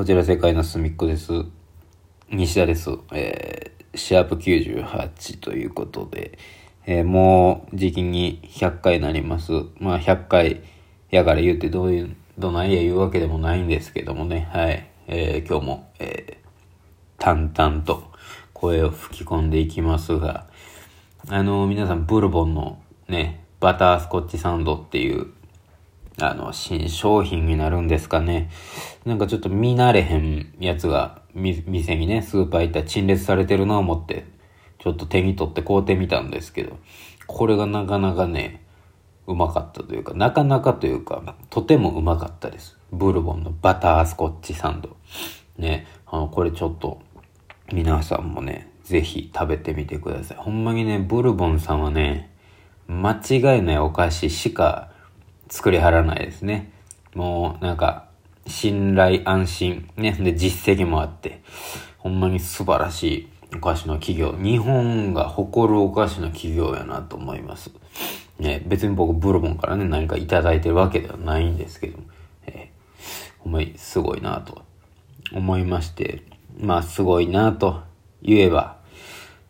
こちら世界の隅っこです。西田です。えー、シャープ98ということで、えー、もう時期に100回になります。まあ100回やから言うてどういう、どないや言うわけでもないんですけどもね、はい。えー、今日も、えー、淡々と声を吹き込んでいきますが、あの、皆さんブルボンのね、バタースコッチサンドっていうあの、新商品になるんですかね。なんかちょっと見慣れへんやつが、店にね、スーパー行ったら陳列されてるな思って、ちょっと手に取って買うてみたんですけど、これがなかなかね、うまかったというか、なかなかというか、とてもうまかったです。ブルボンのバタースコッチサンド。ね、あの、これちょっと、皆さんもね、ぜひ食べてみてください。ほんまにね、ブルボンさんはね、間違いないお菓子しか作りはらないですね。もう、なんか、信頼安心。ね。で、実績もあって、ほんまに素晴らしいお菓子の企業。日本が誇るお菓子の企業やなと思います。ね、別に僕、ブルボンからね、何かいただいてるわけではないんですけども、えー、ほんまにすごいなと思いまして、まあ、すごいなと言えば、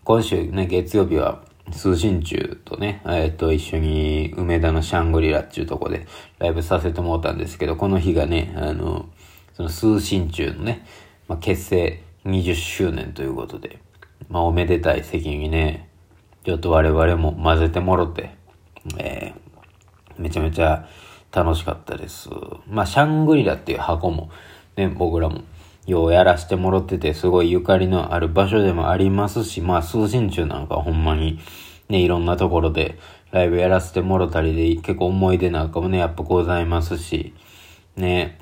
今週ね、月曜日は通信中とね、えっ、と、一緒に梅田のシャングリラっていうとこでライブさせてもらったんですけど、この日がね、あの、その通信中のね、まあ、結成20周年ということで、まあ、おめでたい席にね、ちょっと我々も混ぜてもろて、えー、めちゃめちゃ楽しかったです。まあ、シャングリラっていう箱も、ね、僕らもようやらしてもらってて、すごいゆかりのある場所でもありますし、まあ、通信中なんかほんまに、ね、いろんなところでライブやらせてもろたりで、結構思い出なんかもね、やっぱございますし、ね。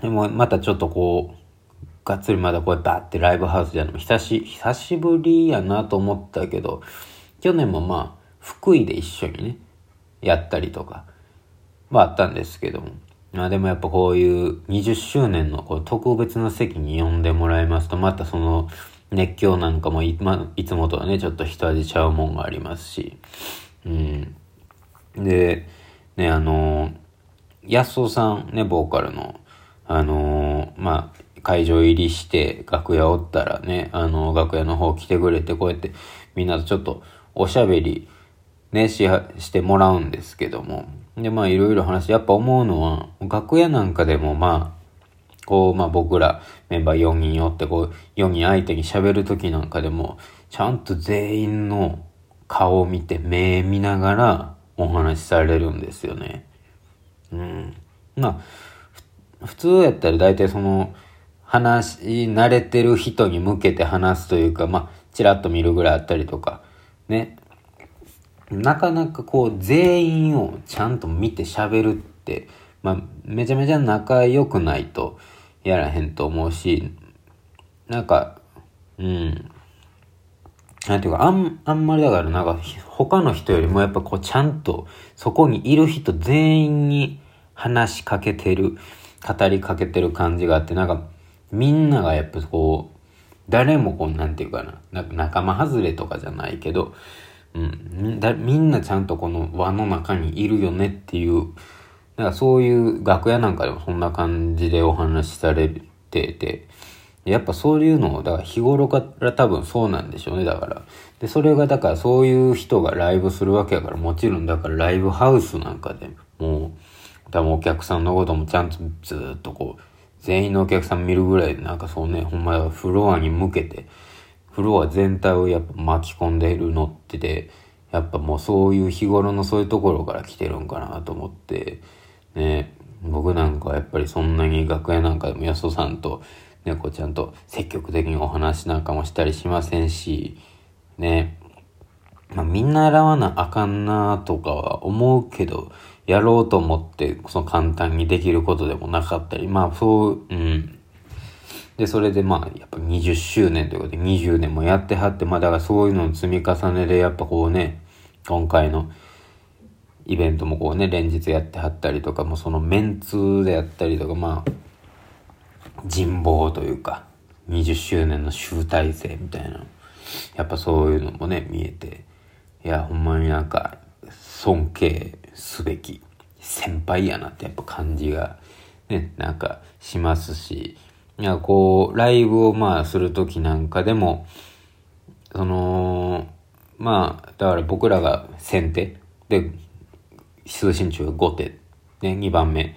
でも、またちょっとこう、がっつりまだこうバーってライブハウスじゃない久し、久しぶりやなと思ったけど、去年もまあ、福井で一緒にね、やったりとか、まああったんですけども、まあでもやっぱこういう20周年のこう特別な席に呼んでもらいますと、またその熱狂なんかもい,、まいつもとはね、ちょっと一味ちゃうもんがありますし、うん。で、ね、あの、安尾さんね、ボーカルの、あのまあ、会場入りして楽屋おったらね、あの、楽屋の方来てくれて、こうやってみんなとちょっとおしゃべりね、し、してもらうんですけども、で、まあいろいろ話、やっぱ思うのは、楽屋なんかでもまあ、こう、まあ僕らメンバー4人よってこう、4人相手に喋る時なんかでも、ちゃんと全員の顔を見て、目見ながらお話しされるんですよね。うん。まあ、普通やったら大体その、話、慣れてる人に向けて話すというか、まあ、チラッと見るぐらいあったりとか、ね、なかなかこう全員をちゃんと見て喋るって、まあ、めちゃめちゃ仲良くないとやらへんと思うし、なんか、うん。なんていうか、あん、あんまりだからなんか、他の人よりもやっぱこうちゃんと、そこにいる人全員に話しかけてる、語りかけてる感じがあって、なんか、みんながやっぱこう、誰もこう、なんていうかな、なんか仲間外れとかじゃないけど、うん、だみんなちゃんとこの輪の中にいるよねっていう、だからそういう楽屋なんかでもそんな感じでお話しされてて、やっぱそういうのを、だから日頃から多分そうなんでしょうね、だから。で、それがだからそういう人がライブするわけやから、もちろんだからライブハウスなんかでもう、多分お客さんのこともちゃんとずっとこう、全員のお客さん見るぐらい、なんかそうね、ほんまフロアに向けて、フロア全体をやっぱ巻き込んでいるのってて、やっぱもうそういう日頃のそういうところから来てるんかなと思って、ね、僕なんかはやっぱりそんなに楽屋なんかでも安尾さんと、ね、こうちゃんと積極的にお話なんかもしたりしませんし、ね、まあ、みんな洗わなあかんなとかは思うけど、やろうと思って、その簡単にできることでもなかったり、まあそう、うん、で、それでまあ、やっぱ20周年ということで20年もやってはって、まあだからそういうのの積み重ねで、やっぱこうね、今回のイベントもこうね、連日やってはったりとか、もそのメンツでやったりとか、まあ、人望というか、20周年の集大成みたいな、やっぱそういうのもね、見えて、いや、ほんまになんか、尊敬すべき先輩やなってやっぱ感じが、ね、なんかしますし、や、こう、ライブをまあするときなんかでも、その、まあ、だから僕らが先手。で、通信中5手、ね、2番目。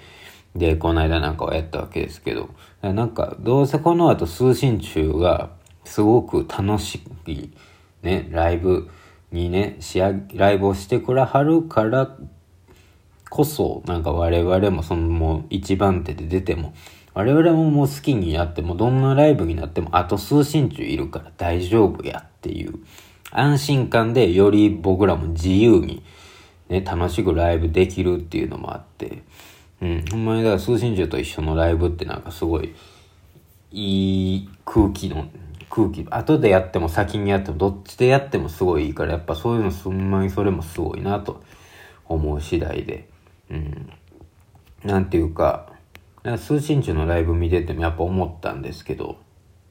で、この間なんかをやったわけですけど、なんか、どうせこの後通信中がすごく楽しい、ね、ライブにね、仕上げ、ライブをしてくれはるからこそ、なんか我々もそのもう一番手で出ても、我々ももう好きにやっても、どんなライブになっても、あと数心中いるから大丈夫やっていう。安心感でより僕らも自由に、ね、楽しくライブできるっていうのもあって、うん、ほんまにだから数心中と一緒のライブってなんかすごい、いい空気の、空気、後でやっても先にやってもどっちでやってもすごいいいから、やっぱそういうのすんまにそれもすごいなと思う次第で。うん、なんていうかか、通信中のライブ見ててもやっぱ思ったんですけど、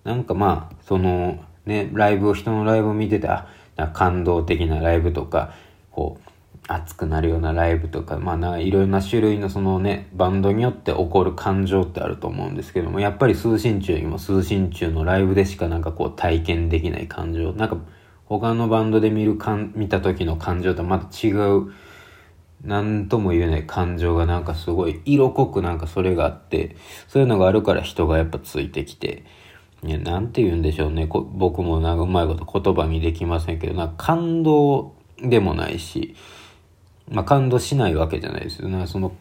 なんかまあ、その、ね、ライブを、人のライブを見てて、あ、感動的なライブとか、こう、熱くなるようなライブとか、まあないろんな種類のそのね、バンドによって起こる感情ってあると思うんですけども、やっぱり通信中にも通信中のライブでしかなんかこう体験できない感情、なんか他のバンドで見るかん、見た時の感情とはまた違う、何とも言えない感情がなんかすごい色濃くなんかそれがあって、そういうのがあるから人がやっぱついてきて、いや、なんて言うんでしょうね。僕もなんかうまいこと言葉にできませんけど、なんか感動でもないし、まあ感動しないわけじゃないですよね。その、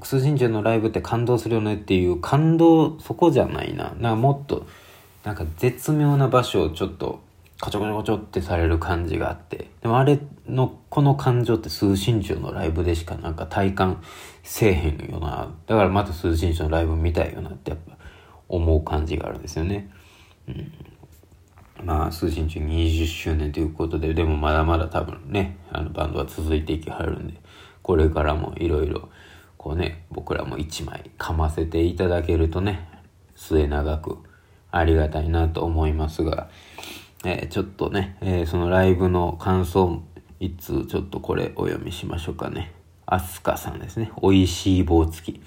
クスジンジュのライブって感動するよねっていう感動、そこじゃないな。なんかもっと、なんか絶妙な場所をちょっとカチョカチョカチョってされる感じがあって。でもあれの、この感情って数心中のライブでしかなんか体感せえへんよな。だからまた数心中のライブ見たいよなってやっぱ思う感じがあるんですよね。うん。まあ、数心中20周年ということで、でもまだまだ多分ね、あのバンドは続いていきはるんで、これからもいろいろ、こうね、僕らも一枚噛ませていただけるとね、末長くありがたいなと思いますが、えー、ちょっとね、えー、そのライブの感想、いつちょっとこれお読みしましょうかね。アスカさんですね。美味しい棒付き。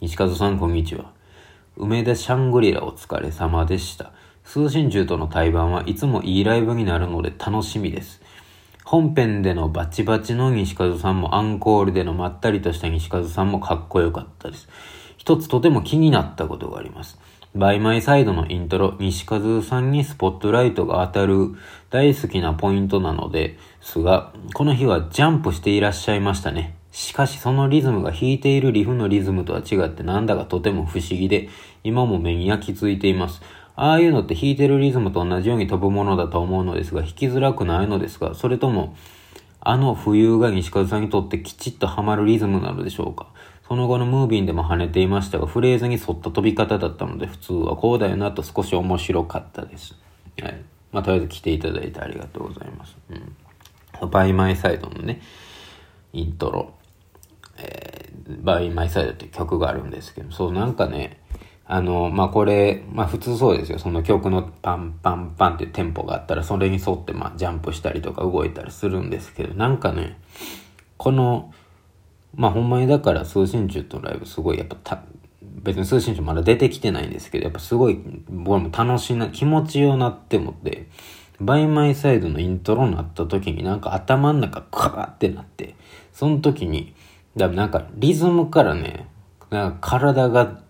西和さん、こんにちは。梅田シャングリラお疲れ様でした。通信中との対バンはいつもいいライブになるので楽しみです。本編でのバチバチの西和さんもアンコールでのまったりとした西和さんもかっこよかったです。一つとても気になったことがあります。バイマイサイドのイントロ、西和さんにスポットライトが当たる大好きなポイントなのですが、この日はジャンプしていらっしゃいましたね。しかしそのリズムが弾いているリフのリズムとは違ってなんだかとても不思議で、今も目に焼き付いています。ああいうのって弾いてるリズムと同じように飛ぶものだと思うのですが、弾きづらくないのですが、それとも、あの冬が西和さんにとってきちっとハマるリズムなのでしょうか？その後のムービーでも跳ねていましたが、フレーズに沿った飛び方だったので、普通はこうだよなと少し面白かったです。はい。まあ、とりあえず来ていただいてありがとうございます。うん。 By My Side のね、イントロ、えー、 By My Side って曲があるんですけど、そうなんかね、あの、まあ、これ、まあ、普通そうですよ。その曲のパンパンパンってテンポがあったら、それに沿って、ま、ジャンプしたりとか動いたりするんですけど、なんかね、この、まあほんまにだから通信中とライブすごいやっぱた、別に通信中まだ出てきてないんですけど、やっぱすごい僕も楽しいな、気持ちようなって思って、バイマイサイドのイントロになった時になんか頭の中カーってなって、その時に、だなんかリズムからね、なんか体が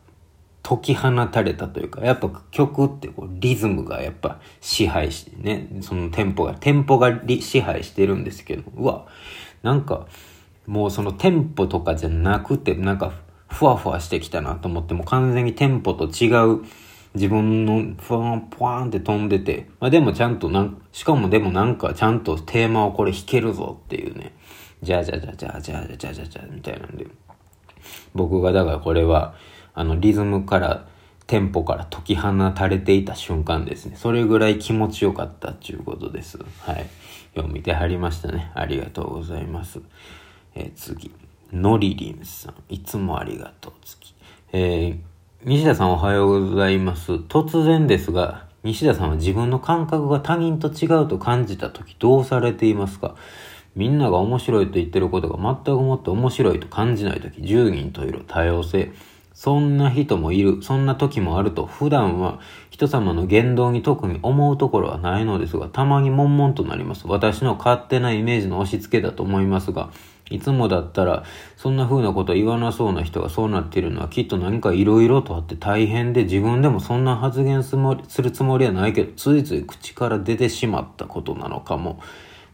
解き放たれたというか、やっぱ曲ってこうリズムがやっぱ支配してね、そのテンポが、テンポが支配してるんですけど、うわ、なんか、もうそのテンポとかじゃなくて、なんか、ふわふわしてきたなと思って、もう完全にテンポと違う自分のふわん、ぽわんって飛んでて、まあでもちゃんとなん、しかもでもなんかちゃんとテーマをこれ弾けるぞっていうね、じゃじゃじゃじゃじゃじゃじゃじゃみたいなんで、僕がだからこれは、あのリズムから、テンポから解き放たれていた瞬間ですね。それぐらい気持ちよかったっていうことです。はい。読みてはりましたね。ありがとうございます。えー、次。のりりんさん。いつもありがとう。次。えー、西田さんおはようございます。突然ですが、西田さんは自分の感覚が他人と違うと感じたときどうされていますか？みんなが面白いと言ってることが全くもって面白いと感じないとき、10人といる多様性。そんな人もいる。そんな時もあると、普段は人様の言動に特に思うところはないのですが、たまに悶々となります。私の勝手なイメージの押し付けだと思いますが、いつもだったら、そんな風なこと言わなそうな人がそうなっているのはきっと何か色々とあって大変で自分でもそんな発言するつもりはないけど、ついつい口から出てしまったことなのかも、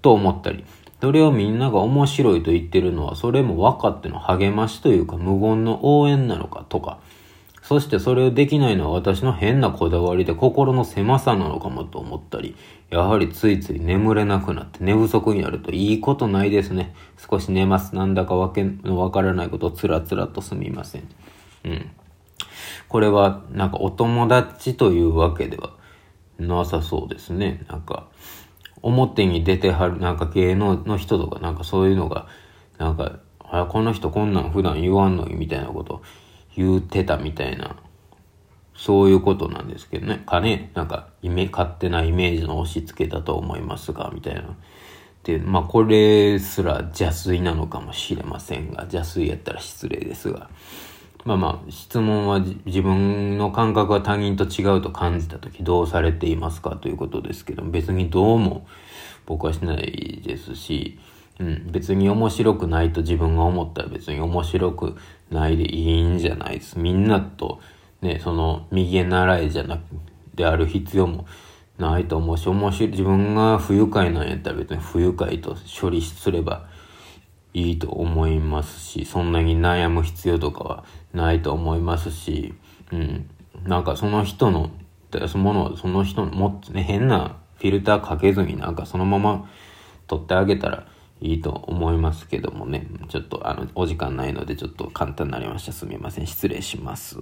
と思ったり。それをみんなが面白いと言ってるのは、それも分かっての励ましというか無言の応援なのかとか、そしてそれをできないのは私の変なこだわりで心の狭さなのかもと思ったり、やはりついつい眠れなくなって寝不足になるといいことないですね。少し寝ます。なんだかわけのわからないことをつらつらとすみません。うん。これはなんかお友達というわけではなさそうですね。なんか、表に出てはる、なんか芸能の人とか、なんかそういうのが、なんか、あ、この人こんなん普段言わんのにみたいなこと言うてたみたいな、そういうことなんですけどね。かね、なんか、イメ、勝手なイメージの押し付けだと思いますが、みたいな。で、まあ、これすら邪推なのかもしれませんが、邪推やったら失礼ですが。まあまあ、質問は自分の感覚が他人と違うと感じた時どうされていますかということですけど別にどうも僕はしないですし、うん、別に面白くないと自分が思ったら別に面白くないでいいんじゃないです。みんなとね、その右へ習いじゃなく、である必要もないと思うし、面白い、自分が不愉快なんやったら別に不愉快と処理すればいいと思いますし、そんなに悩む必要とかはないと思いますし、うん。なんかその人の、出すものその人のもっとね、変なフィルターかけずになんかそのまま取ってあげたらいいと思いますけどもね。ちょっとあの、お時間ないのでちょっと簡単になりました。すみません。失礼します。